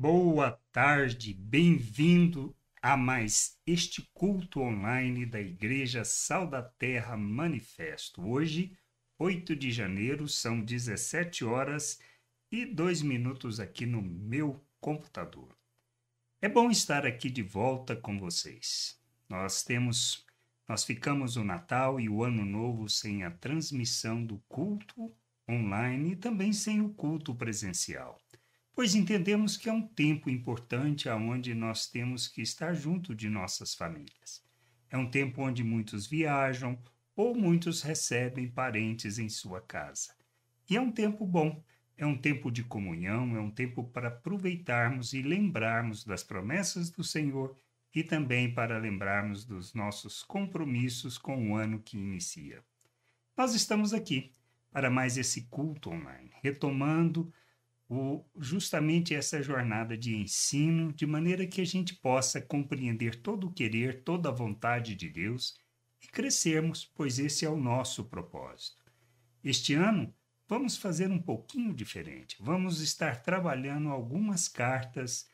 Boa tarde, bem-vindo a mais este culto online da Igreja Sal da Terra Manifesto. Hoje, 8 de janeiro, são 17 horas e 2 minutos aqui no meu computador. É bom estar aqui de volta com vocês. Nós temos nós ficamos o Natal e o Ano Novo sem a transmissão do culto online e também sem o culto presencial pois entendemos que é um tempo importante aonde nós temos que estar junto de nossas famílias. É um tempo onde muitos viajam ou muitos recebem parentes em sua casa. E é um tempo bom, é um tempo de comunhão, é um tempo para aproveitarmos e lembrarmos das promessas do Senhor e também para lembrarmos dos nossos compromissos com o ano que inicia. Nós estamos aqui para mais esse culto online, retomando o, justamente essa jornada de ensino, de maneira que a gente possa compreender todo o querer, toda a vontade de Deus e crescermos, pois esse é o nosso propósito. Este ano, vamos fazer um pouquinho diferente. Vamos estar trabalhando algumas cartas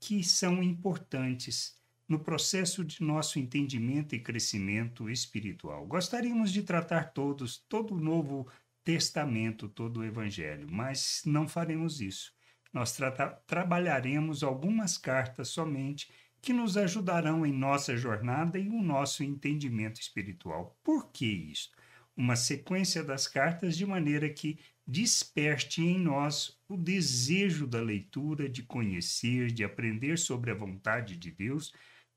que são importantes no processo de nosso entendimento e crescimento espiritual. Gostaríamos de tratar todos, todo o novo Testamento, todo o Evangelho, mas não faremos isso. Nós tra trabalharemos algumas cartas somente que nos ajudarão em nossa jornada e no nosso entendimento espiritual. Por que isso? Uma sequência das cartas de maneira que desperte em nós o desejo da leitura, de conhecer, de aprender sobre a vontade de Deus,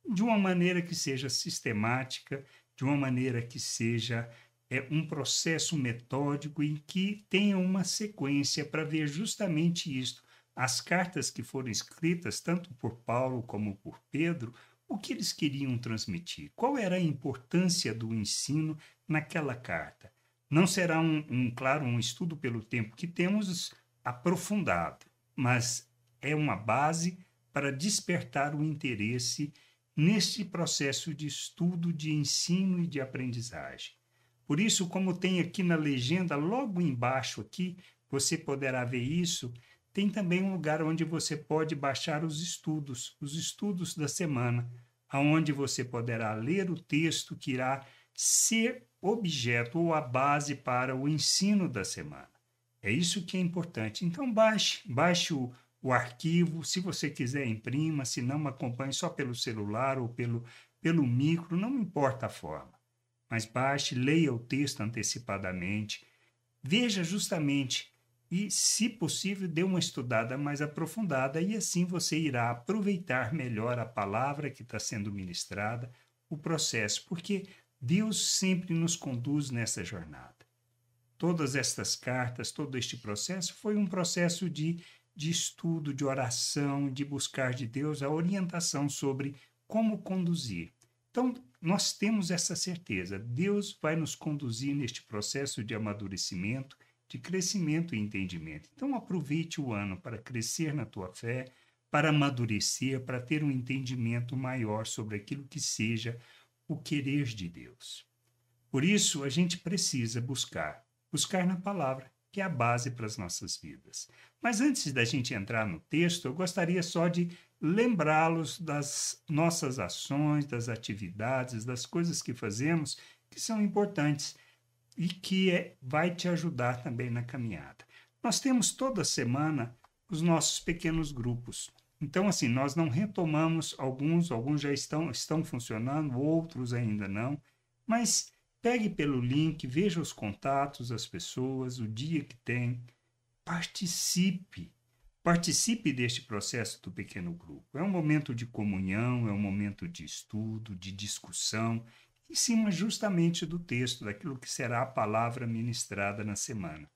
de uma maneira que seja sistemática, de uma maneira que seja é um processo metódico em que tenha uma sequência para ver justamente isto. As cartas que foram escritas, tanto por Paulo como por Pedro, o que eles queriam transmitir? Qual era a importância do ensino naquela carta? Não será um, um claro, um estudo pelo tempo que temos aprofundado, mas é uma base para despertar o interesse neste processo de estudo, de ensino e de aprendizagem. Por isso, como tem aqui na legenda, logo embaixo aqui, você poderá ver isso, tem também um lugar onde você pode baixar os estudos, os estudos da semana, aonde você poderá ler o texto que irá ser objeto ou a base para o ensino da semana. É isso que é importante. Então baixe, baixe o, o arquivo, se você quiser imprima, se não acompanhe só pelo celular ou pelo, pelo micro, não importa a forma mas baixe, leia o texto antecipadamente, veja justamente e, se possível, dê uma estudada mais aprofundada e assim você irá aproveitar melhor a palavra que está sendo ministrada, o processo, porque Deus sempre nos conduz nessa jornada. Todas estas cartas, todo este processo foi um processo de, de estudo, de oração, de buscar de Deus a orientação sobre como conduzir. Então, nós temos essa certeza. Deus vai nos conduzir neste processo de amadurecimento, de crescimento e entendimento. Então, aproveite o ano para crescer na tua fé, para amadurecer, para ter um entendimento maior sobre aquilo que seja o querer de Deus. Por isso, a gente precisa buscar, buscar na palavra, que é a base para as nossas vidas. Mas antes da gente entrar no texto, eu gostaria só de lembrá-los das nossas ações, das atividades, das coisas que fazemos que são importantes e que é, vai te ajudar também na caminhada. Nós temos toda semana os nossos pequenos grupos. Então, assim, nós não retomamos alguns, alguns já estão, estão funcionando, outros ainda não, mas pegue pelo link, veja os contatos, as pessoas, o dia que tem, participe Participe deste processo do pequeno grupo. É um momento de comunhão, é um momento de estudo, de discussão, em cima justamente do texto, daquilo que será a palavra ministrada na semana,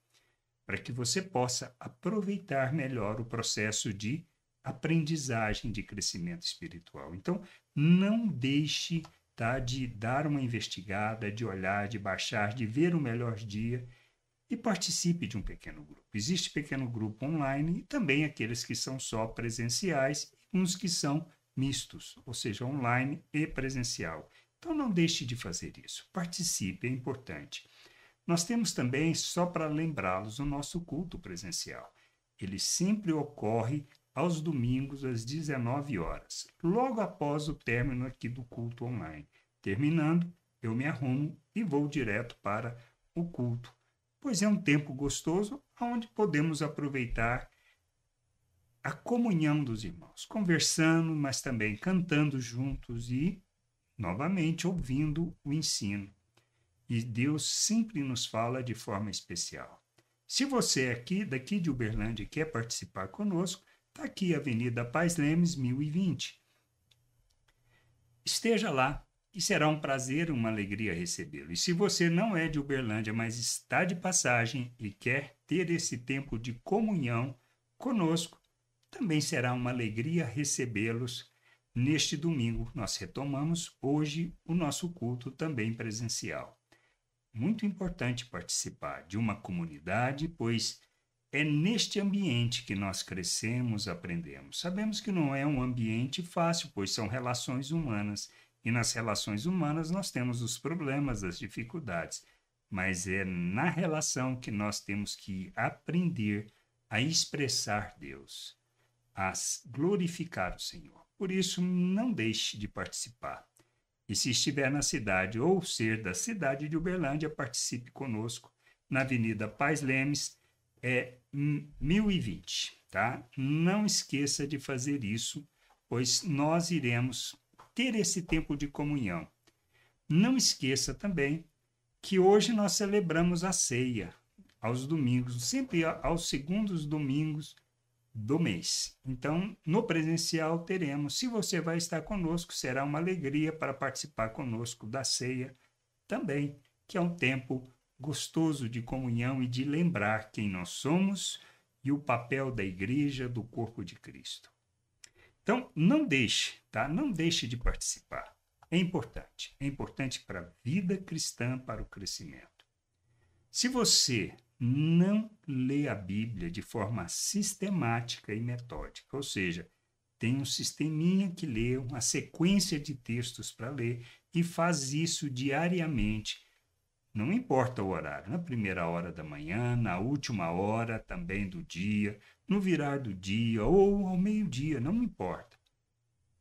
para que você possa aproveitar melhor o processo de aprendizagem de crescimento espiritual. Então, não deixe tá, de dar uma investigada, de olhar, de baixar, de ver o melhor dia e participe de um pequeno grupo. Existe pequeno grupo online e também aqueles que são só presenciais uns que são mistos, ou seja, online e presencial. Então não deixe de fazer isso. Participe, é importante. Nós temos também, só para lembrá-los, o nosso culto presencial. Ele sempre ocorre aos domingos às 19 horas, logo após o término aqui do culto online. Terminando, eu me arrumo e vou direto para o culto, pois é um tempo gostoso onde podemos aproveitar a comunhão dos irmãos, conversando, mas também cantando juntos e, novamente, ouvindo o ensino. E Deus sempre nos fala de forma especial. Se você é aqui, daqui de Uberlândia, quer participar conosco, está aqui a Avenida Paz Lemes, 1020. Esteja lá e será um prazer, uma alegria recebê-lo. E se você não é de Uberlândia, mas está de passagem e quer ter esse tempo de comunhão conosco, também será uma alegria recebê-los neste domingo. Nós retomamos hoje o nosso culto também presencial. Muito importante participar de uma comunidade, pois é neste ambiente que nós crescemos, aprendemos. Sabemos que não é um ambiente fácil, pois são relações humanas, e nas relações humanas nós temos os problemas, as dificuldades, mas é na relação que nós temos que aprender a expressar Deus a glorificar o Senhor. Por isso, não deixe de participar. E se estiver na cidade ou ser da cidade de Uberlândia, participe conosco na Avenida Paz Lemes, é 1020, tá? Não esqueça de fazer isso, pois nós iremos ter esse tempo de comunhão. Não esqueça também que hoje nós celebramos a ceia aos domingos, sempre aos segundos domingos do mês. Então, no presencial teremos, se você vai estar conosco, será uma alegria para participar conosco da ceia também, que é um tempo gostoso de comunhão e de lembrar quem nós somos e o papel da igreja do corpo de Cristo. Então, não deixe, tá? Não deixe de participar. É importante. É importante para a vida cristã, para o crescimento. Se você não lê a Bíblia de forma sistemática e metódica, ou seja, tem um sisteminha que lê, uma sequência de textos para ler e faz isso diariamente. Não importa o horário, na primeira hora da manhã, na última hora também do dia, no virar do dia ou ao meio-dia, não importa.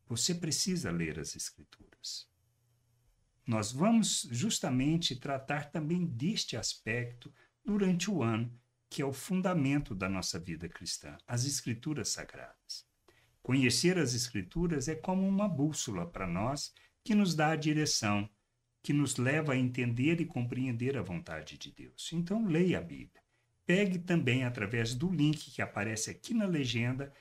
Você precisa ler as Escrituras. Nós vamos justamente tratar também deste aspecto durante o ano, que é o fundamento da nossa vida cristã, as Escrituras Sagradas. Conhecer as Escrituras é como uma bússola para nós que nos dá a direção, que nos leva a entender e compreender a vontade de Deus. Então, leia a Bíblia. Pegue também, através do link que aparece aqui na legenda,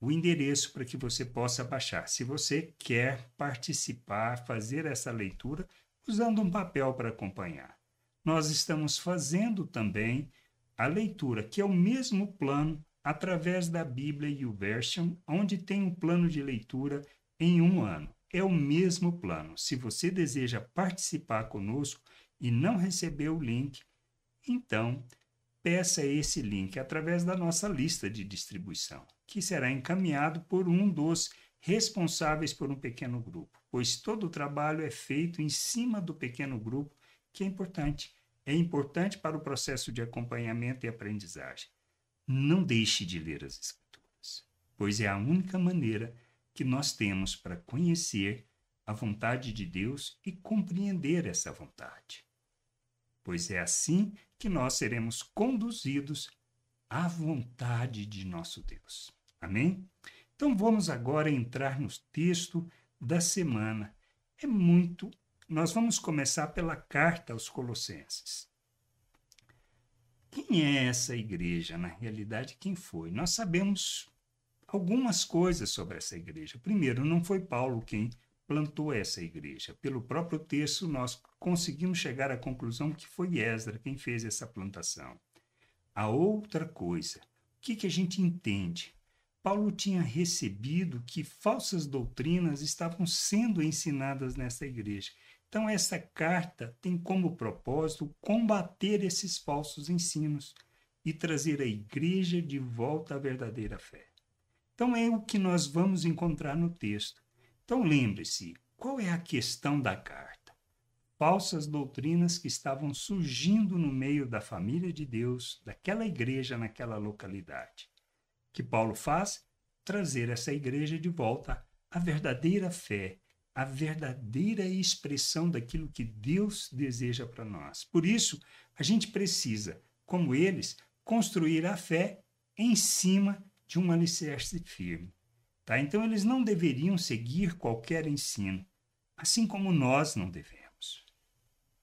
o endereço para que você possa baixar. Se você quer participar, fazer essa leitura, usando um papel para acompanhar nós estamos fazendo também a leitura, que é o mesmo plano através da Bíblia YouVersion, onde tem um plano de leitura em um ano. É o mesmo plano. Se você deseja participar conosco e não recebeu o link, então peça esse link através da nossa lista de distribuição, que será encaminhado por um dos responsáveis por um pequeno grupo, pois todo o trabalho é feito em cima do pequeno grupo, que é importante é importante para o processo de acompanhamento e aprendizagem. Não deixe de ler as Escrituras, pois é a única maneira que nós temos para conhecer a vontade de Deus e compreender essa vontade. Pois é assim que nós seremos conduzidos à vontade de nosso Deus. Amém? Então vamos agora entrar no texto da semana. É muito nós vamos começar pela carta aos Colossenses. Quem é essa igreja? Na realidade, quem foi? Nós sabemos algumas coisas sobre essa igreja. Primeiro, não foi Paulo quem plantou essa igreja. Pelo próprio texto, nós conseguimos chegar à conclusão que foi Esdra quem fez essa plantação. A outra coisa, o que, que a gente entende? Paulo tinha recebido que falsas doutrinas estavam sendo ensinadas nessa igreja. Então, essa carta tem como propósito combater esses falsos ensinos e trazer a igreja de volta à verdadeira fé. Então, é o que nós vamos encontrar no texto. Então, lembre-se: qual é a questão da carta? Falsas doutrinas que estavam surgindo no meio da família de Deus, daquela igreja naquela localidade. que Paulo faz? Trazer essa igreja de volta à verdadeira fé, à verdadeira expressão daquilo que Deus deseja para nós. Por isso, a gente precisa, como eles, construir a fé em cima de um alicerce firme. Tá? Então, eles não deveriam seguir qualquer ensino, assim como nós não devemos.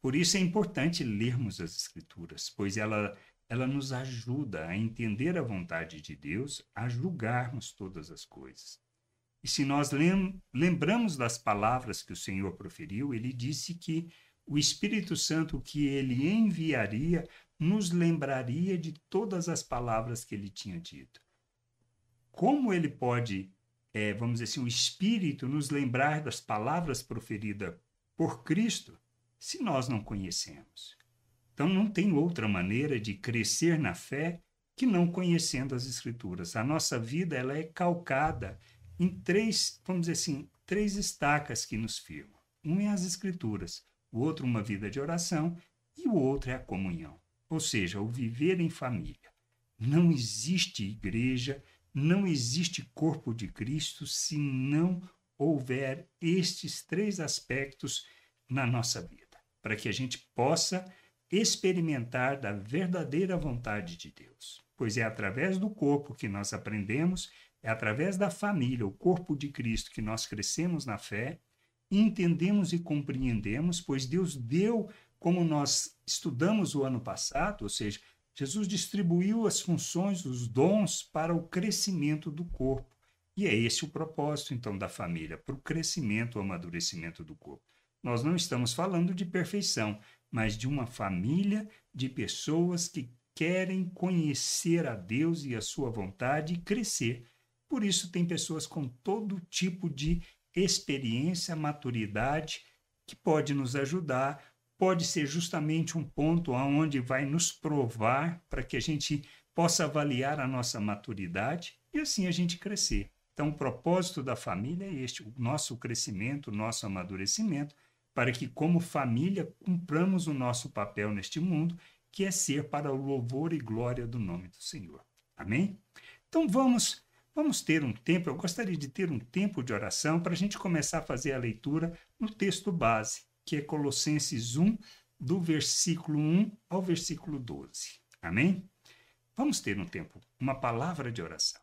Por isso é importante lermos as Escrituras, pois ela, ela nos ajuda a entender a vontade de Deus, a julgarmos todas as coisas. E se nós lem lembramos das palavras que o Senhor proferiu, ele disse que o Espírito Santo que ele enviaria nos lembraria de todas as palavras que ele tinha dito. Como ele pode é, vamos dizer assim, o Espírito nos lembrar das palavras proferidas por Cristo se nós não conhecemos. Então não tem outra maneira de crescer na fé que não conhecendo as Escrituras. A nossa vida ela é calcada em três, vamos dizer assim, três estacas que nos firmam. Um é as Escrituras, o outro uma vida de oração e o outro é a comunhão, ou seja, o viver em família. Não existe igreja não existe corpo de Cristo se não houver estes três aspectos na nossa vida, para que a gente possa experimentar da verdadeira vontade de Deus. Pois é através do corpo que nós aprendemos, é através da família, o corpo de Cristo, que nós crescemos na fé, entendemos e compreendemos, pois Deus deu, como nós estudamos o ano passado, ou seja, Jesus distribuiu as funções, os dons para o crescimento do corpo. E é esse o propósito, então, da família, para o crescimento, o amadurecimento do corpo. Nós não estamos falando de perfeição, mas de uma família de pessoas que querem conhecer a Deus e a sua vontade e crescer. Por isso, tem pessoas com todo tipo de experiência, maturidade, que pode nos ajudar pode ser justamente um ponto onde vai nos provar para que a gente possa avaliar a nossa maturidade e assim a gente crescer. Então, o propósito da família é este: o nosso crescimento, o nosso amadurecimento, para que, como família, cumpramos o nosso papel neste mundo, que é ser para o louvor e glória do nome do Senhor. Amém? Então, vamos. Vamos ter um tempo, eu gostaria de ter um tempo de oração para a gente começar a fazer a leitura no texto base, que é Colossenses 1, do versículo 1 ao versículo 12. Amém? Vamos ter um tempo, uma palavra de oração.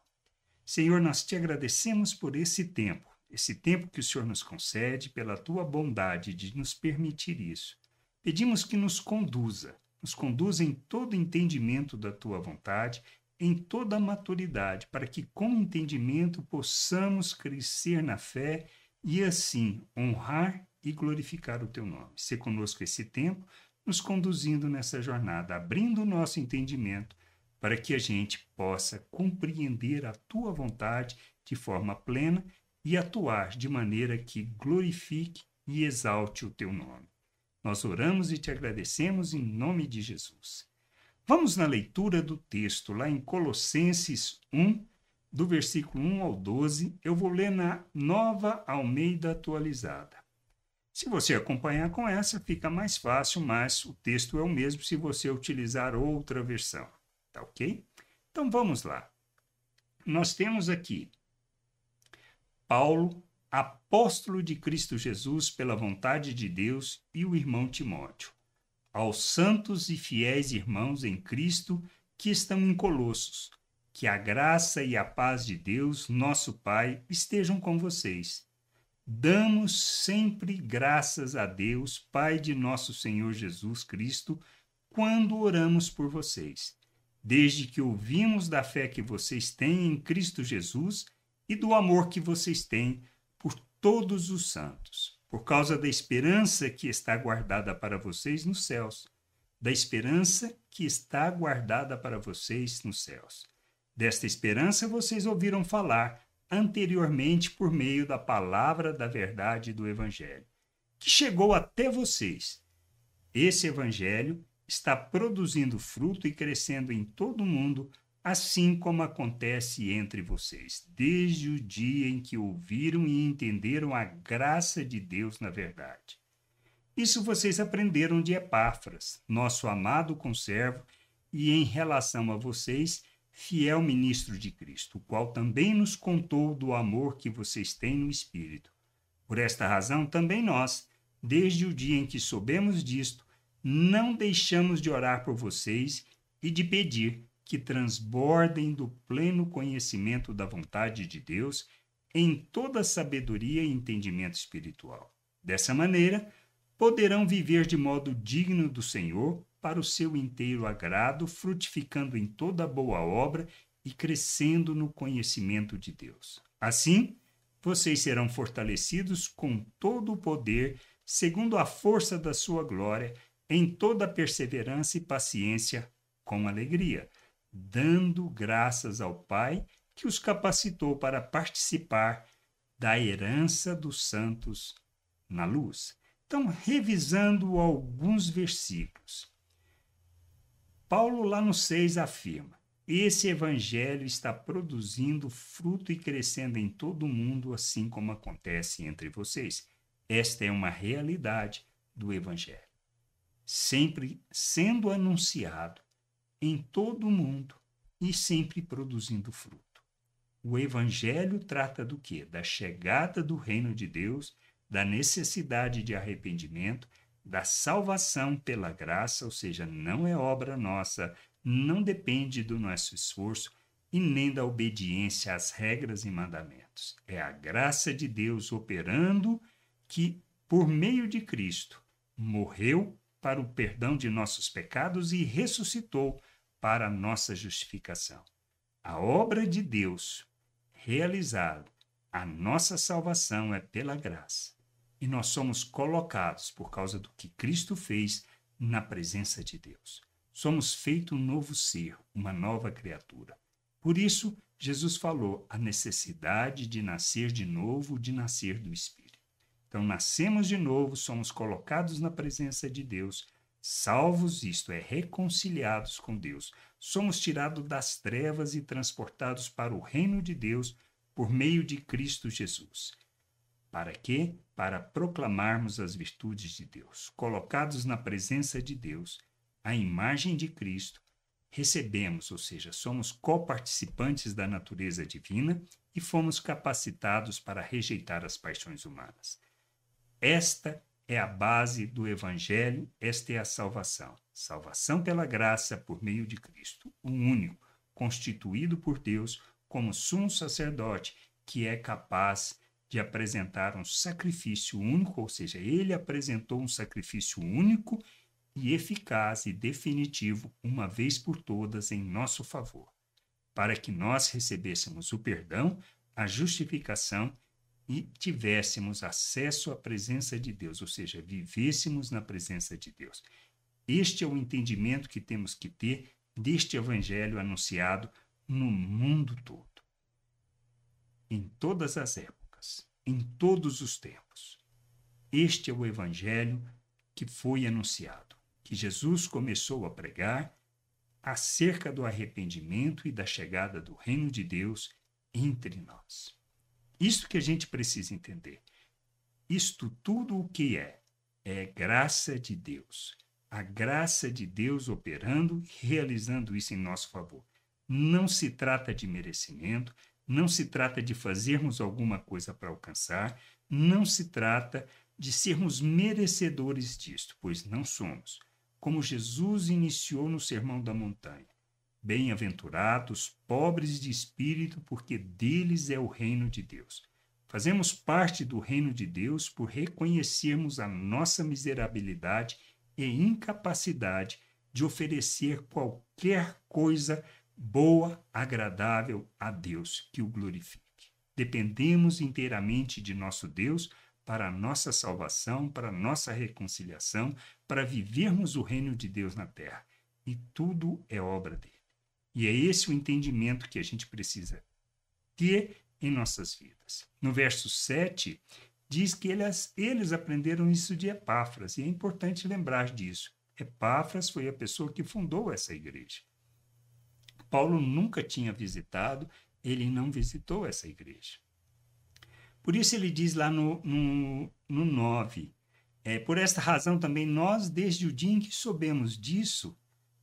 Senhor, nós te agradecemos por esse tempo, esse tempo que o Senhor nos concede, pela tua bondade de nos permitir isso. Pedimos que nos conduza, nos conduza em todo entendimento da tua vontade, em toda maturidade, para que com entendimento possamos crescer na fé e assim honrar e glorificar o teu nome. Se conosco esse tempo, nos conduzindo nessa jornada, abrindo o nosso entendimento para que a gente possa compreender a tua vontade de forma plena e atuar de maneira que glorifique e exalte o teu nome. Nós oramos e te agradecemos em nome de Jesus. Vamos na leitura do texto lá em Colossenses 1, do versículo 1 ao 12. Eu vou ler na Nova Almeida Atualizada. Se você acompanhar com essa, fica mais fácil, mas o texto é o mesmo se você utilizar outra versão. Tá ok? Então vamos lá. Nós temos aqui Paulo, apóstolo de Cristo Jesus pela vontade de Deus, e o irmão Timóteo. Aos santos e fiéis irmãos em Cristo que estão em Colossos, que a graça e a paz de Deus, nosso Pai, estejam com vocês. Damos sempre graças a Deus, Pai de nosso Senhor Jesus Cristo, quando oramos por vocês, desde que ouvimos da fé que vocês têm em Cristo Jesus e do amor que vocês têm por todos os santos, por causa da esperança que está guardada para vocês nos céus, da esperança que está guardada para vocês nos céus. Desta esperança vocês ouviram falar anteriormente por meio da palavra da verdade do Evangelho, que chegou até vocês. Esse Evangelho está produzindo fruto e crescendo em todo o mundo, assim como acontece entre vocês, desde o dia em que ouviram e entenderam a graça de Deus na verdade. Isso vocês aprenderam de Epáfras, nosso amado conservo, e em relação a vocês, fiel ministro de Cristo, o qual também nos contou do amor que vocês têm no Espírito. Por esta razão, também nós, desde o dia em que soubemos disto, não deixamos de orar por vocês e de pedir que transbordem do pleno conhecimento da vontade de Deus em toda sabedoria e entendimento espiritual. Dessa maneira, poderão viver de modo digno do Senhor, para o seu inteiro agrado, frutificando em toda boa obra e crescendo no conhecimento de Deus. Assim, vocês serão fortalecidos com todo o poder, segundo a força da sua glória, em toda perseverança e paciência, com alegria, dando graças ao Pai que os capacitou para participar da herança dos santos na luz. Então, revisando alguns versículos. Paulo, lá no 6, afirma: Esse evangelho está produzindo fruto e crescendo em todo o mundo, assim como acontece entre vocês. Esta é uma realidade do evangelho. Sempre sendo anunciado em todo o mundo e sempre produzindo fruto. O evangelho trata do quê? Da chegada do reino de Deus da necessidade de arrependimento, da salvação pela graça, ou seja, não é obra nossa, não depende do nosso esforço e nem da obediência às regras e mandamentos. É a graça de Deus operando que, por meio de Cristo, morreu para o perdão de nossos pecados e ressuscitou para a nossa justificação. A obra de Deus realizada, a nossa salvação é pela graça e nós somos colocados, por causa do que Cristo fez, na presença de Deus. Somos feito um novo ser, uma nova criatura. Por isso, Jesus falou a necessidade de nascer de novo, de nascer do Espírito. Então, nascemos de novo, somos colocados na presença de Deus, salvos, isto é, reconciliados com Deus. Somos tirados das trevas e transportados para o reino de Deus por meio de Cristo Jesus. Para quê? Para proclamarmos as virtudes de Deus. Colocados na presença de Deus, a imagem de Cristo, recebemos, ou seja, somos coparticipantes da natureza divina e fomos capacitados para rejeitar as paixões humanas. Esta é a base do Evangelho, esta é a salvação. Salvação pela graça por meio de Cristo, o único, constituído por Deus como sumo sacerdote, que é capaz de apresentar um sacrifício único, ou seja, ele apresentou um sacrifício único e eficaz e definitivo, uma vez por todas, em nosso favor, para que nós recebêssemos o perdão, a justificação e tivéssemos acesso à presença de Deus, ou seja, vivêssemos na presença de Deus. Este é o entendimento que temos que ter deste evangelho anunciado no mundo todo, em todas as épocas em todos os tempos. Este é o Evangelho que foi anunciado, que Jesus começou a pregar acerca do arrependimento e da chegada do reino de Deus entre nós. Isto que a gente precisa entender. Isto tudo o que é, é graça de Deus. A graça de Deus operando e realizando isso em nosso favor. Não se trata de merecimento, não se trata de fazermos alguma coisa para alcançar, não se trata de sermos merecedores disto, pois não somos. Como Jesus iniciou no Sermão da Montanha: Bem-aventurados, pobres de espírito, porque deles é o reino de Deus. Fazemos parte do reino de Deus por reconhecermos a nossa miserabilidade e incapacidade de oferecer qualquer coisa boa, agradável a Deus, que o glorifique. Dependemos inteiramente de nosso Deus para nossa salvação, para nossa reconciliação, para vivermos o reino de Deus na terra. E tudo é obra dele. E é esse o entendimento que a gente precisa ter em nossas vidas. No verso 7, diz que eles, eles aprenderam isso de Epáfras, e é importante lembrar disso. Epáfras foi a pessoa que fundou essa igreja. Paulo nunca tinha visitado, ele não visitou essa igreja. Por isso ele diz lá no, no, no 9, é, por esta razão também nós, desde o dia em que soubemos disso,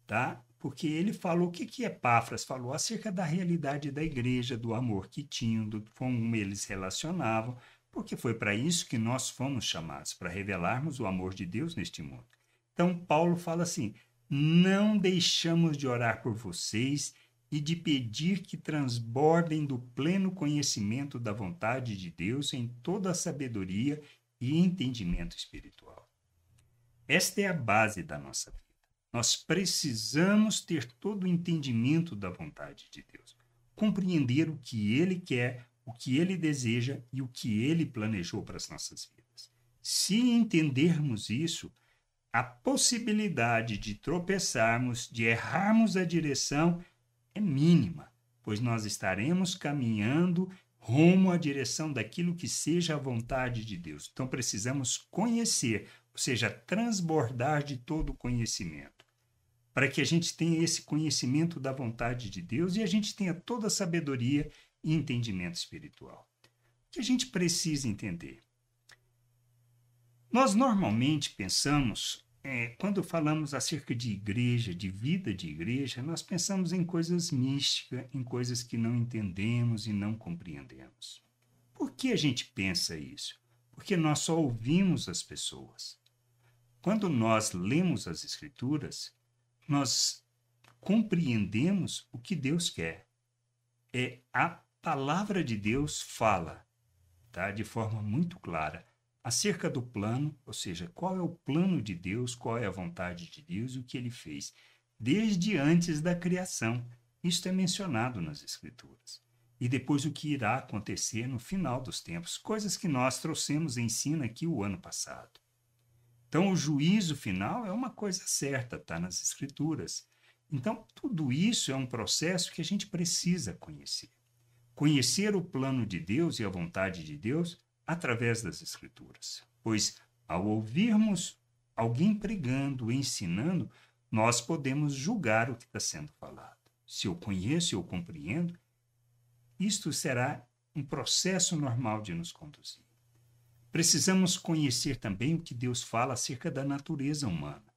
tá, porque ele falou o que, que Epáfras falou acerca da realidade da igreja, do amor que tinham, do como eles relacionavam, porque foi para isso que nós fomos chamados, para revelarmos o amor de Deus neste mundo. Então, Paulo fala assim: não deixamos de orar por vocês e de pedir que transbordem do pleno conhecimento da vontade de Deus em toda a sabedoria e entendimento espiritual. Esta é a base da nossa vida. Nós precisamos ter todo o entendimento da vontade de Deus, compreender o que Ele quer, o que Ele deseja e o que Ele planejou para as nossas vidas. Se entendermos isso, a possibilidade de tropeçarmos, de errarmos a direção, é mínima, pois nós estaremos caminhando rumo à direção daquilo que seja a vontade de Deus. Então precisamos conhecer, ou seja, transbordar de todo o conhecimento, para que a gente tenha esse conhecimento da vontade de Deus e a gente tenha toda a sabedoria e entendimento espiritual. O que a gente precisa entender? Nós normalmente pensamos, é, quando falamos acerca de igreja, de vida de igreja, nós pensamos em coisas místicas, em coisas que não entendemos e não compreendemos. Por que a gente pensa isso? Porque nós só ouvimos as pessoas. Quando nós lemos as Escrituras, nós compreendemos o que Deus quer. É a palavra de Deus fala, tá? De forma muito clara acerca do plano, ou seja, qual é o plano de Deus, qual é a vontade de Deus e o que ele fez, desde antes da criação. Isto é mencionado nas Escrituras. E depois o que irá acontecer no final dos tempos, coisas que nós trouxemos em ensino aqui o ano passado. Então, o juízo final é uma coisa certa, está nas Escrituras. Então, tudo isso é um processo que a gente precisa conhecer. Conhecer o plano de Deus e a vontade de Deus através das Escrituras. Pois, ao ouvirmos alguém pregando, ensinando, nós podemos julgar o que está sendo falado. Se eu conheço, eu compreendo, isto será um processo normal de nos conduzir. Precisamos conhecer também o que Deus fala acerca da natureza humana.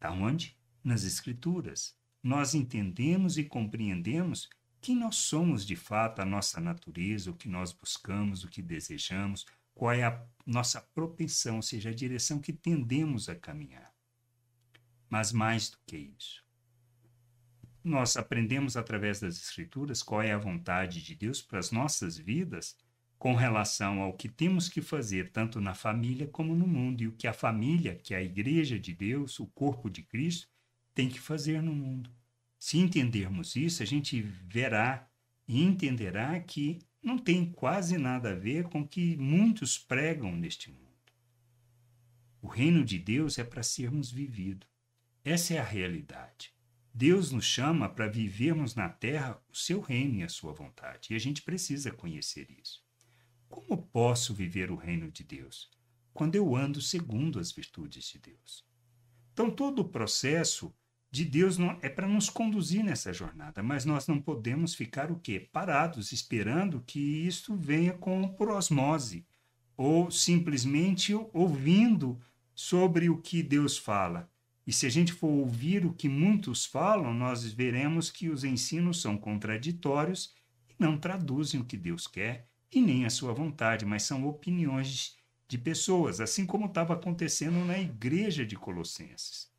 Da onde? Nas Escrituras. Nós entendemos e compreendemos quem nós somos de fato, a nossa natureza, o que nós buscamos, o que desejamos, qual é a nossa propensão, ou seja, a direção que tendemos a caminhar. Mas mais do que isso, nós aprendemos através das Escrituras qual é a vontade de Deus para as nossas vidas com relação ao que temos que fazer tanto na família como no mundo e o que a família, que é a igreja de Deus, o corpo de Cristo, tem que fazer no mundo. Se entendermos isso, a gente verá e entenderá que não tem quase nada a ver com o que muitos pregam neste mundo. O reino de Deus é para sermos vivido. Essa é a realidade. Deus nos chama para vivermos na terra o seu reino e a sua vontade, e a gente precisa conhecer isso. Como posso viver o reino de Deus? Quando eu ando segundo as virtudes de Deus. Então, todo o processo de Deus não, é para nos conduzir nessa jornada, mas nós não podemos ficar o quê? Parados, esperando que isto venha com por osmose, ou simplesmente ouvindo sobre o que Deus fala. E se a gente for ouvir o que muitos falam, nós veremos que os ensinos são contraditórios e não traduzem o que Deus quer e nem a sua vontade, mas são opiniões de pessoas, assim como estava acontecendo na igreja de Colossenses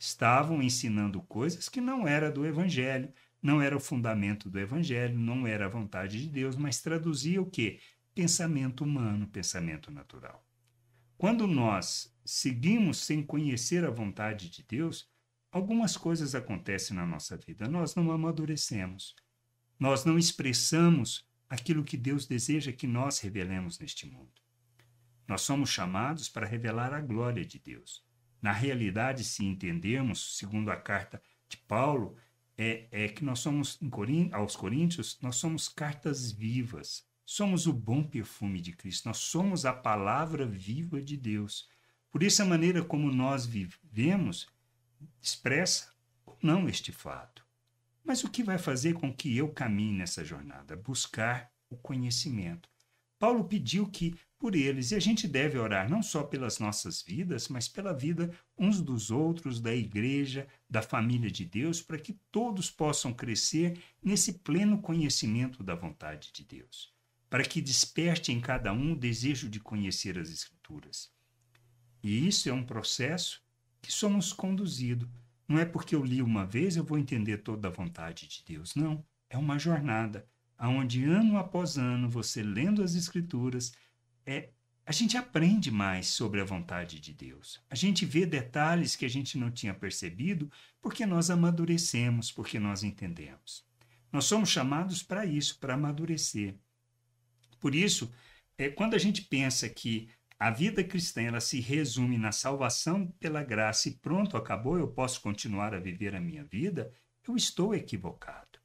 estavam ensinando coisas que não era do evangelho, não era o fundamento do evangelho, não era a vontade de Deus, mas traduzia o quê? Pensamento humano, pensamento natural. Quando nós seguimos sem conhecer a vontade de Deus, algumas coisas acontecem na nossa vida. Nós não amadurecemos. Nós não expressamos aquilo que Deus deseja que nós revelemos neste mundo. Nós somos chamados para revelar a glória de Deus. Na realidade, se entendermos, segundo a carta de Paulo, é, é que nós somos, aos Coríntios, nós somos cartas vivas. Somos o bom perfume de Cristo. Nós somos a palavra viva de Deus. Por isso, a maneira como nós vivemos expressa ou não este fato. Mas o que vai fazer com que eu caminhe nessa jornada? Buscar o conhecimento. Paulo pediu que por eles. E a gente deve orar não só pelas nossas vidas, mas pela vida uns dos outros, da igreja, da família de Deus, para que todos possam crescer nesse pleno conhecimento da vontade de Deus, para que desperte em cada um o desejo de conhecer as Escrituras. E isso é um processo que somos conduzidos. Não é porque eu li uma vez eu vou entender toda a vontade de Deus. Não. É uma jornada onde ano após ano, você lendo as Escrituras, é, a gente aprende mais sobre a vontade de Deus. A gente vê detalhes que a gente não tinha percebido porque nós amadurecemos, porque nós entendemos. Nós somos chamados para isso, para amadurecer. Por isso, é, quando a gente pensa que a vida cristã ela se resume na salvação pela graça e pronto, acabou, eu posso continuar a viver a minha vida, eu estou equivocado.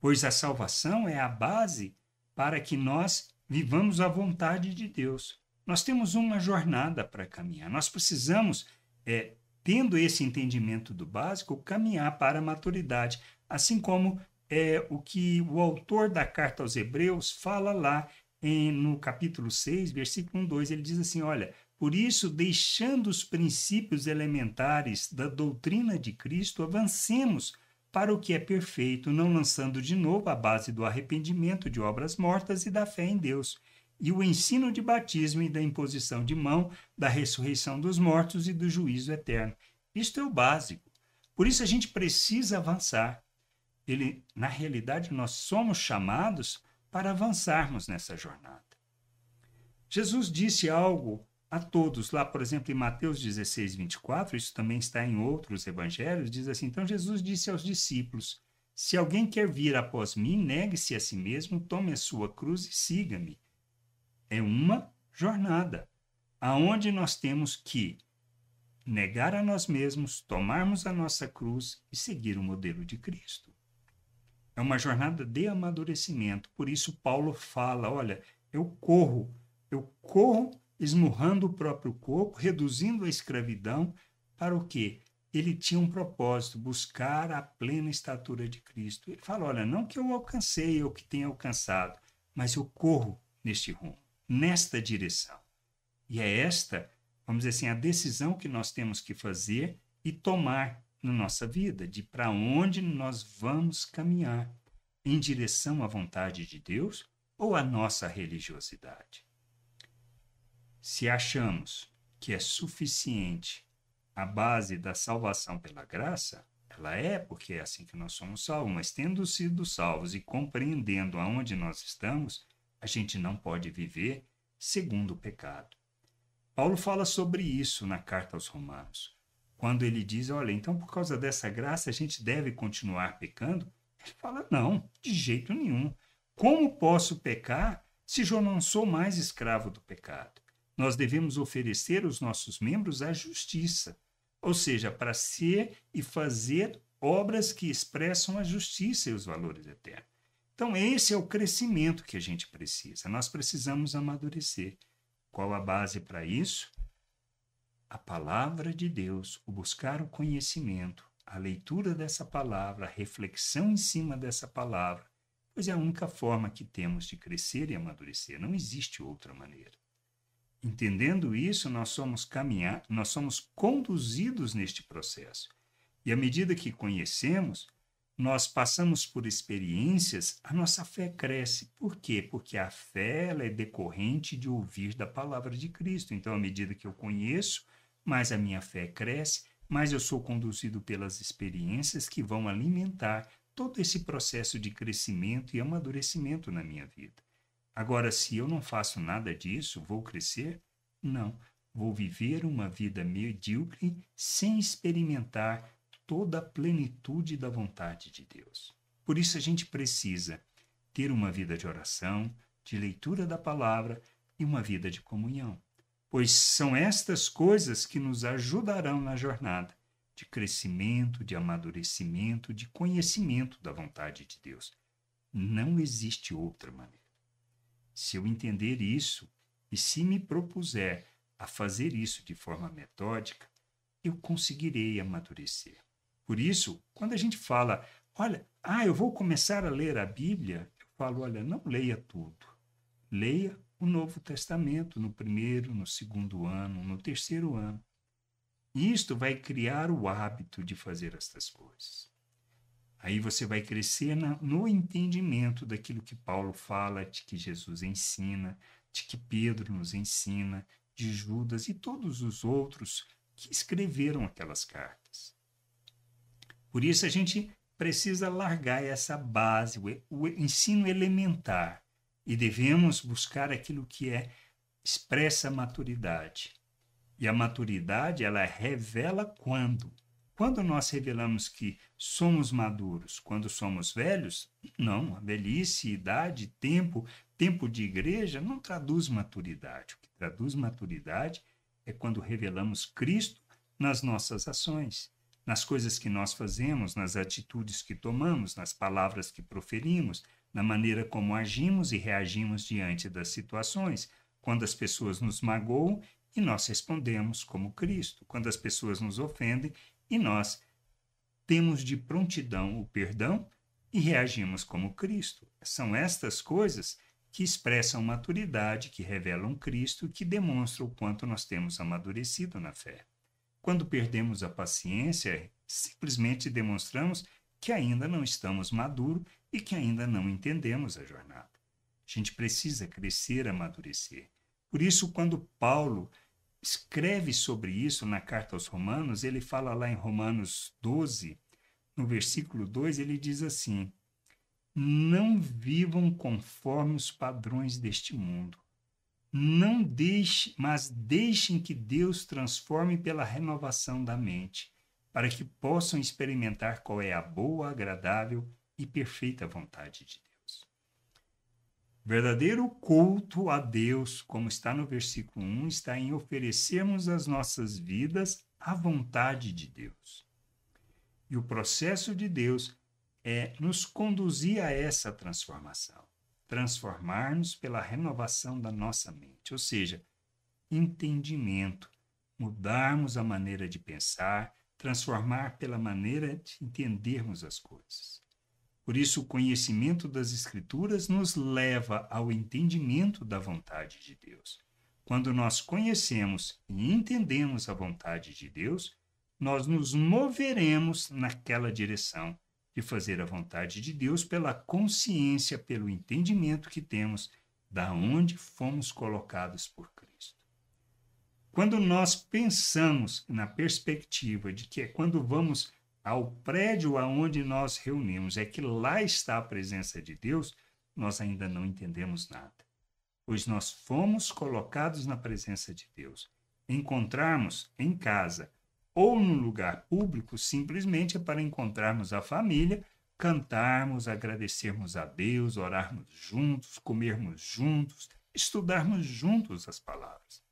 Pois a salvação é a base para que nós vivamos a vontade de Deus. Nós temos uma jornada para caminhar. Nós precisamos, é, tendo esse entendimento do básico, caminhar para a maturidade, assim como é o que o autor da carta aos Hebreus fala lá em, no capítulo 6, versículo 1, 2. Ele diz assim: Olha, por isso, deixando os princípios elementares da doutrina de Cristo, avancemos para o que é perfeito, não lançando de novo a base do arrependimento de obras mortas e da fé em Deus, e o ensino de batismo e da imposição de mão, da ressurreição dos mortos e do juízo eterno. Isto é o básico. Por isso a gente precisa avançar. Ele, na realidade, nós somos chamados para avançarmos nessa jornada. Jesus disse algo a todos. Lá, por exemplo, em Mateus 16, 24, isso também está em outros evangelhos, diz assim: Então Jesus disse aos discípulos: Se alguém quer vir após mim, negue-se a si mesmo, tome a sua cruz e siga-me. É uma jornada aonde nós temos que negar a nós mesmos, tomarmos a nossa cruz e seguir o modelo de Cristo. É uma jornada de amadurecimento. Por isso Paulo fala, olha, eu corro, eu corro esmurrando o próprio corpo, reduzindo a escravidão, para o quê? Ele tinha um propósito, buscar a plena estatura de Cristo. Ele fala: olha, não que eu alcancei ou que tenha alcançado, mas eu corro neste rumo, nesta direção. E é esta, vamos dizer assim, a decisão que nós temos que fazer e tomar na nossa vida, de para onde nós vamos caminhar, em direção à vontade de Deus ou à nossa religiosidade. Se achamos que é suficiente a base da salvação pela graça, ela é, porque é assim que nós somos salvos, mas tendo sido salvos e compreendendo aonde nós estamos, a gente não pode viver segundo o pecado. Paulo fala sobre isso na carta aos Romanos. Quando ele diz, olha, então por causa dessa graça a gente deve continuar pecando, ele fala, não, de jeito nenhum. Como posso pecar se eu não sou mais escravo do pecado? Nós devemos oferecer os nossos membros à justiça, ou seja, para ser e fazer obras que expressam a justiça e os valores eternos. Então, esse é o crescimento que a gente precisa. Nós precisamos amadurecer. Qual a base para isso? A palavra de Deus, o buscar o conhecimento, a leitura dessa palavra, a reflexão em cima dessa palavra, pois é a única forma que temos de crescer e amadurecer. Não existe outra maneira. Entendendo isso, nós somos caminhar, nós somos conduzidos neste processo. E à medida que conhecemos, nós passamos por experiências, a nossa fé cresce. Por quê? Porque a fé é decorrente de ouvir da palavra de Cristo. Então, à medida que eu conheço, mais a minha fé cresce, mais eu sou conduzido pelas experiências que vão alimentar todo esse processo de crescimento e amadurecimento na minha vida. Agora, se eu não faço nada disso, vou crescer? Não. Vou viver uma vida medíocre sem experimentar toda a plenitude da vontade de Deus. Por isso a gente precisa ter uma vida de oração, de leitura da palavra e uma vida de comunhão, pois são estas coisas que nos ajudarão na jornada de crescimento, de amadurecimento, de conhecimento da vontade de Deus. Não existe outra maneira. Se eu entender isso e se me propuser a fazer isso de forma metódica, eu conseguirei amadurecer. Por isso, quando a gente fala, olha, ah, eu vou começar a ler a Bíblia, eu falo, olha, não leia tudo. Leia o Novo Testamento no primeiro, no segundo ano, no terceiro ano. Isto vai criar o hábito de fazer estas coisas. Aí você vai crescer na, no entendimento daquilo que Paulo fala, de que Jesus ensina, de que Pedro nos ensina, de Judas e todos os outros que escreveram aquelas cartas. Por isso a gente precisa largar essa base, o ensino elementar, e devemos buscar aquilo que é expressa maturidade. E a maturidade, ela revela quando? Quando nós revelamos que somos maduros, quando somos velhos? Não, a velhice, idade, tempo, tempo de igreja não traduz maturidade. O que traduz maturidade é quando revelamos Cristo nas nossas ações, nas coisas que nós fazemos, nas atitudes que tomamos, nas palavras que proferimos, na maneira como agimos e reagimos diante das situações, quando as pessoas nos magoam e nós respondemos como Cristo, quando as pessoas nos ofendem e nós temos de prontidão o perdão e reagimos como Cristo. São estas coisas que expressam maturidade, que revelam Cristo, que demonstram o quanto nós temos amadurecido na fé. Quando perdemos a paciência, simplesmente demonstramos que ainda não estamos maduros e que ainda não entendemos a jornada. A gente precisa crescer, amadurecer. Por isso, quando Paulo escreve sobre isso na carta aos Romanos, ele fala lá em Romanos 12, no versículo 2, ele diz assim: Não vivam conforme os padrões deste mundo. Não deixe, mas deixem que Deus transforme pela renovação da mente, para que possam experimentar qual é a boa, agradável e perfeita vontade de Deus. Verdadeiro culto a Deus, como está no versículo 1, está em oferecermos as nossas vidas à vontade de Deus. E o processo de Deus é nos conduzir a essa transformação, transformar-nos pela renovação da nossa mente, ou seja, entendimento, mudarmos a maneira de pensar, transformar pela maneira de entendermos as coisas. Por isso, o conhecimento das Escrituras nos leva ao entendimento da vontade de Deus. Quando nós conhecemos e entendemos a vontade de Deus, nós nos moveremos naquela direção de fazer a vontade de Deus pela consciência, pelo entendimento que temos da onde fomos colocados por Cristo. Quando nós pensamos na perspectiva de que é quando vamos ao prédio aonde nós reunimos, é que lá está a presença de Deus, nós ainda não entendemos nada. Pois nós fomos colocados na presença de Deus. Encontrarmos em casa ou no lugar público simplesmente é para encontrarmos a família, cantarmos, agradecermos a Deus, orarmos juntos, comermos juntos, estudarmos juntos as palavras.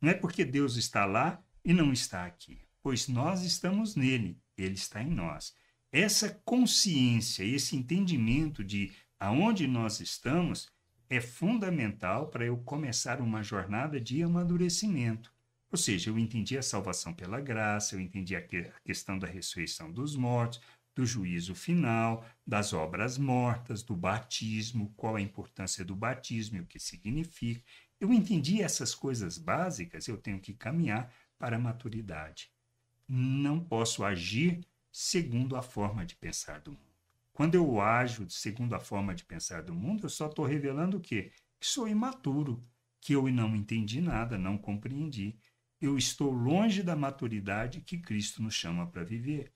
Não é porque Deus está lá e não está aqui, pois nós estamos nele ele está em nós. Essa consciência, esse entendimento de aonde nós estamos é fundamental para eu começar uma jornada de amadurecimento. Ou seja, eu entendi a salvação pela graça, eu entendi a, a questão da ressurreição dos mortos, do juízo final, das obras mortas, do batismo, qual a importância do batismo e o que significa. Eu entendi essas coisas básicas, eu tenho que caminhar para a maturidade não posso agir segundo a forma de pensar do mundo. Quando eu ajo segundo a forma de pensar do mundo, eu só estou revelando o quê? Que sou imaturo, que eu não entendi nada, não compreendi. Eu estou longe da maturidade que Cristo nos chama para viver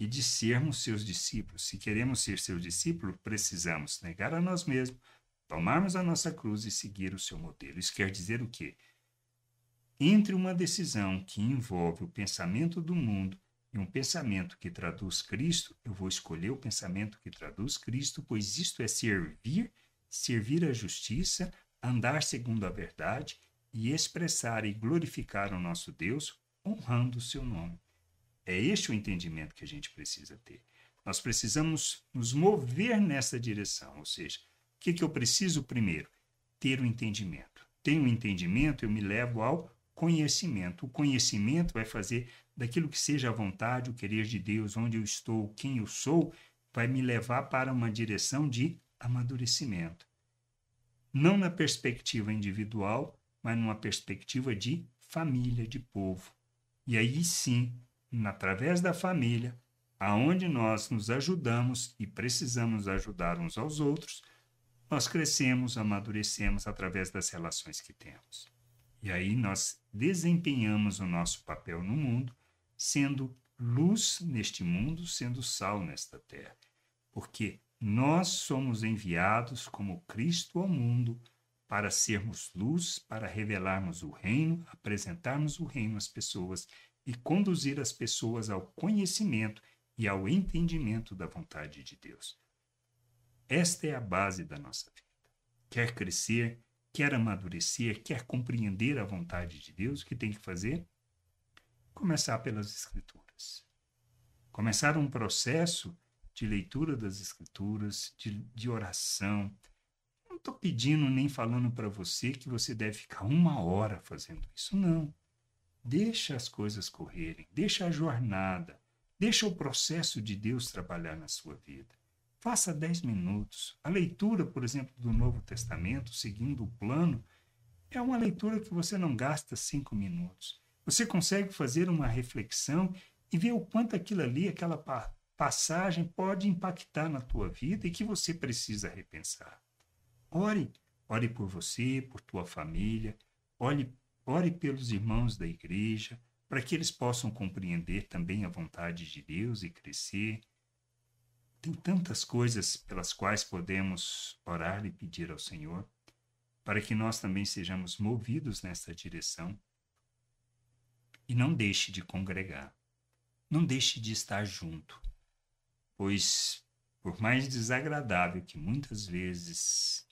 e de sermos seus discípulos. Se queremos ser seus discípulos, precisamos negar a nós mesmos, tomarmos a nossa cruz e seguir o seu modelo. Isso quer dizer o quê? Entre uma decisão que envolve o pensamento do mundo e um pensamento que traduz Cristo, eu vou escolher o pensamento que traduz Cristo, pois isto é servir, servir a justiça, andar segundo a verdade e expressar e glorificar o nosso Deus, honrando o seu nome. É este o entendimento que a gente precisa ter. Nós precisamos nos mover nessa direção, ou seja, o que, que eu preciso primeiro? Ter o entendimento. Tenho o entendimento, eu me levo ao conhecimento. O conhecimento vai fazer daquilo que seja a vontade, o querer de Deus, onde eu estou, quem eu sou, vai me levar para uma direção de amadurecimento. não na perspectiva individual, mas numa perspectiva de família, de povo. E aí sim, através da família, aonde nós nos ajudamos e precisamos ajudar uns aos outros, nós crescemos, amadurecemos através das relações que temos. E aí nós desempenhamos o nosso papel no mundo, sendo luz neste mundo, sendo sal nesta terra. Porque nós somos enviados como Cristo ao mundo para sermos luz, para revelarmos o reino, apresentarmos o reino às pessoas e conduzir as pessoas ao conhecimento e ao entendimento da vontade de Deus. Esta é a base da nossa vida. Quer crescer, quer amadurecer, quer compreender a vontade de Deus, o que tem que fazer? Começar pelas Escrituras. Começar um processo de leitura das Escrituras, de, de oração. Não estou pedindo nem falando para você que você deve ficar uma hora fazendo isso, não. Deixa as coisas correrem, deixa a jornada, deixa o processo de Deus trabalhar na sua vida. Faça 10 minutos. A leitura, por exemplo, do Novo Testamento, seguindo o plano, é uma leitura que você não gasta cinco minutos. Você consegue fazer uma reflexão e ver o quanto aquilo ali, aquela passagem pode impactar na tua vida e que você precisa repensar. Ore, ore por você, por tua família, ore, ore pelos irmãos da igreja, para que eles possam compreender também a vontade de Deus e crescer tem tantas coisas pelas quais podemos orar e pedir ao Senhor, para que nós também sejamos movidos nessa direção. E não deixe de congregar, não deixe de estar junto, pois, por mais desagradável que muitas vezes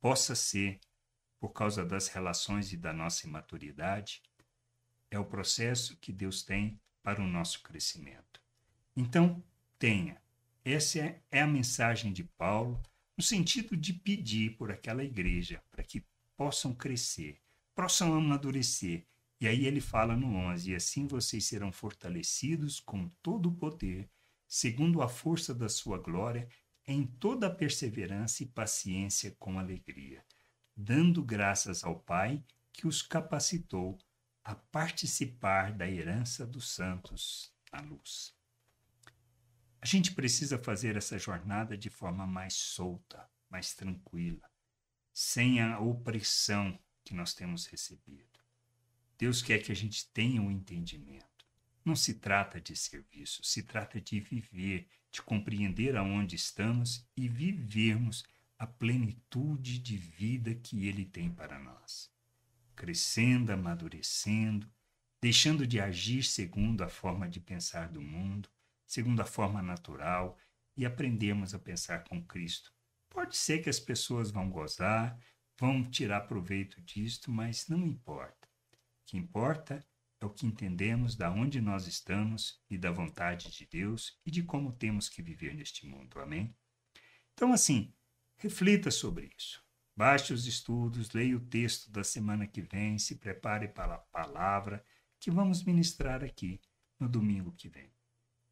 possa ser por causa das relações e da nossa imaturidade, é o processo que Deus tem para o nosso crescimento. Então, tenha essa é, a mensagem de Paulo, no sentido de pedir por aquela igreja para que possam crescer, possam amadurecer. E aí ele fala no 11: E assim vocês serão fortalecidos com todo o poder, segundo a força da sua glória, em toda a perseverança e paciência com alegria, dando graças ao Pai que os capacitou a participar da herança dos santos na luz. A gente precisa fazer essa jornada de forma mais solta, mais tranquila, sem a opressão que nós temos recebido. Deus quer que a gente tenha um entendimento. Não se trata de serviço, se trata de viver, de compreender aonde estamos e vivermos a plenitude de vida que Ele tem para nós. Crescendo, amadurecendo, deixando de agir segundo a forma de pensar do mundo, segundo a forma natural e aprendemos a pensar com Cristo. Pode ser que as pessoas vão gozar, vão tirar proveito disto, mas não importa. O que importa é o que entendemos da onde nós estamos e da vontade de Deus e de como temos que viver neste mundo. Amém? Então, assim, reflita sobre isso. Baixe os estudos, leia o texto da semana que vem, se prepare para a palavra que vamos ministrar aqui no domingo que vem.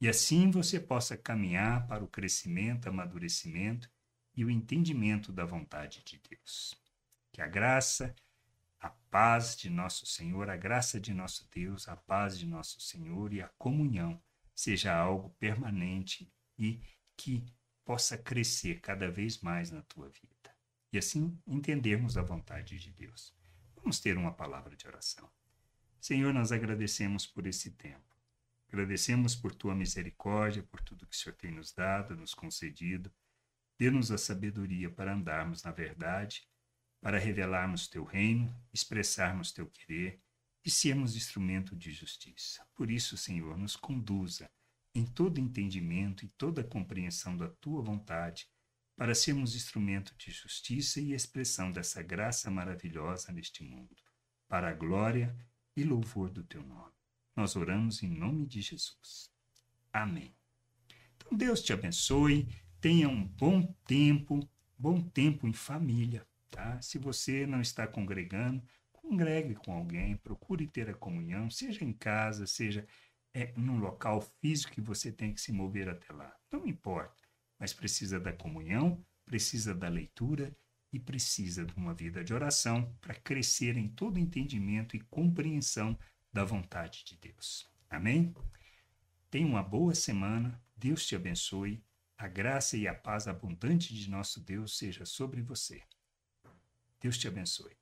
E assim você possa caminhar para o crescimento, amadurecimento e o entendimento da vontade de Deus. Que a graça, a paz de nosso Senhor, a graça de nosso Deus, a paz de nosso Senhor e a comunhão seja algo permanente e que possa crescer cada vez mais na tua vida. E assim entendermos a vontade de Deus. Vamos ter uma palavra de oração. Senhor, nós agradecemos por esse tempo. Agradecemos por tua misericórdia, por tudo que o Senhor tem nos dado, nos concedido. Dê-nos a sabedoria para andarmos na verdade, para revelarmos teu reino, expressarmos teu querer e sermos instrumento de justiça. Por isso, Senhor, nos conduza em todo entendimento e toda compreensão da tua vontade, para sermos instrumento de justiça e expressão dessa graça maravilhosa neste mundo, para a glória e louvor do teu nome. Nós oramos em nome de Jesus. Amém. Então Deus te abençoe, tenha um bom tempo, bom tempo em família, tá? Se você não está congregando, congregue com alguém, procure ter a comunhão, seja em casa, seja é, num local físico que você tem que se mover até lá. Não importa, mas precisa da comunhão, precisa da leitura e precisa de uma vida de oração para crescer em todo entendimento e compreensão da vontade de Deus. Amém? Tenha uma boa semana, Deus te abençoe, a graça e a paz abundante de nosso Deus seja sobre você. Deus te abençoe.